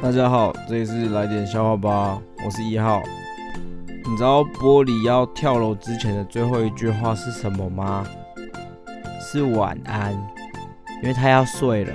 大家好，这里是来点笑话吧，我是一号。你知道玻璃要跳楼之前的最后一句话是什么吗？是晚安，因为他要睡了。